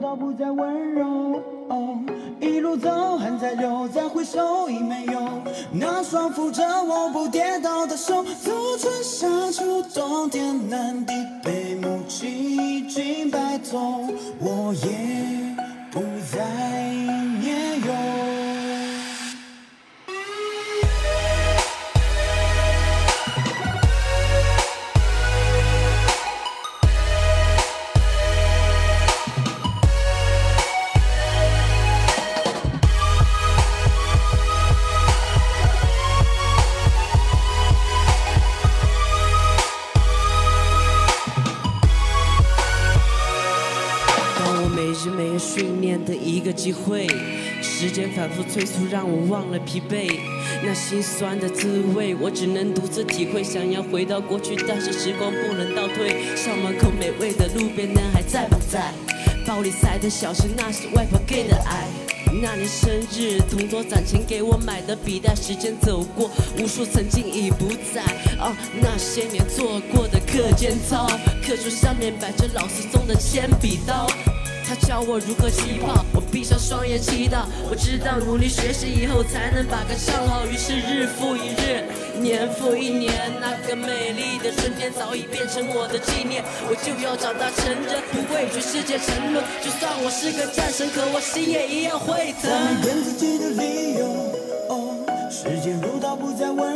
到不再温柔。哦一路走，汗在流，再回首已没有那双扶着我不跌倒的手。走春夏秋冬天南地北，母亲已经白头，我也不再每日每夜训练的一个机会，时间反复催促，让我忘了疲惫。那心酸的滋味，我只能独自体会。想要回到过去，但是时光不能倒退。校门口美味的路边摊还在不在？包里塞的小心，那是外婆给的爱。那年生日，同桌攒钱给我买的笔袋。时间走过，无数曾经已不在。那些年做过的课间操，课桌上面摆着老师送的铅笔刀。他教我如何起跑，我闭上双眼祈祷。我知道努力学习以后才能把歌唱好。于是日复一日，年复一年，那个美丽的春天早已变成我的纪念。我就要长大成人，不畏惧世界沉沦。就算我是个战神，可我心也一样会疼。自己的理由，时间如刀不再温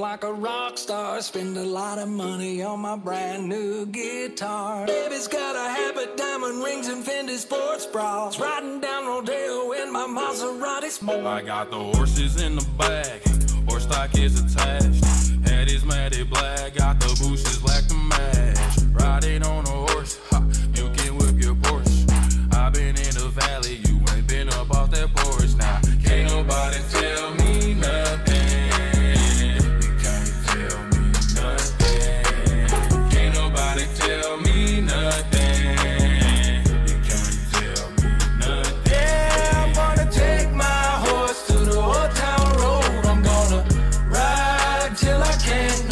like a rock star. Spend a lot of money on my brand new guitar. Baby's got a habit, diamond rings, and Fendi sports bras. Riding down Rodeo in my Maserati smoke. I got the horses in the back, horse stock is attached. Head is matted black, got the bushes black to match. I can't